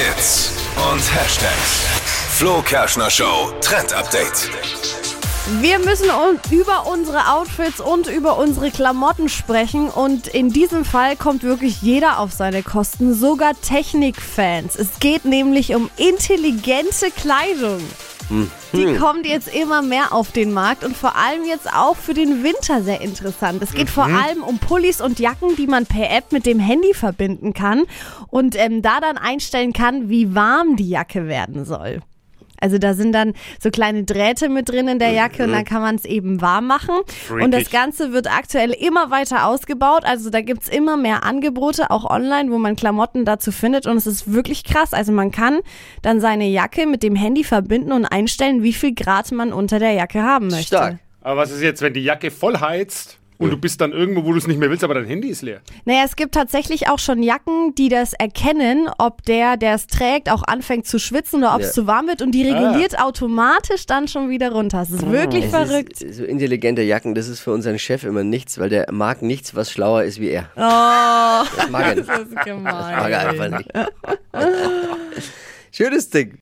Hits und Hashtags. Flo Kerschner Show Trend Update. Wir müssen über unsere Outfits und über unsere Klamotten sprechen und in diesem Fall kommt wirklich jeder auf seine Kosten, sogar Technikfans. Es geht nämlich um intelligente Kleidung. Die kommt jetzt immer mehr auf den Markt und vor allem jetzt auch für den Winter sehr interessant. Es geht vor allem um Pullis und Jacken, die man per App mit dem Handy verbinden kann und ähm, da dann einstellen kann, wie warm die Jacke werden soll. Also da sind dann so kleine Drähte mit drin in der Jacke und dann kann man es eben warm machen. Und das Ganze wird aktuell immer weiter ausgebaut. Also da gibt's immer mehr Angebote, auch online, wo man Klamotten dazu findet. Und es ist wirklich krass. Also man kann dann seine Jacke mit dem Handy verbinden und einstellen, wie viel Grad man unter der Jacke haben möchte. Stark. Aber was ist jetzt, wenn die Jacke voll heizt und du bist dann irgendwo, wo du es nicht mehr willst, aber dein Handy ist leer? Naja, es gibt tatsächlich auch schon Jacken, die das erkennen, ob der, der es trägt, auch anfängt zu schwitzen oder ob es Ja. zu warm wird und die reguliert automatisch dann schon wieder runter. Es ist wirklich Es verrückt. Ist, so intelligente Jacken, das ist für unseren Chef immer nichts, weil der mag nichts, was schlauer ist wie er. Oh, Das mag er nicht. das ist gemein. Das mag er einfach nicht. Schönes Ding.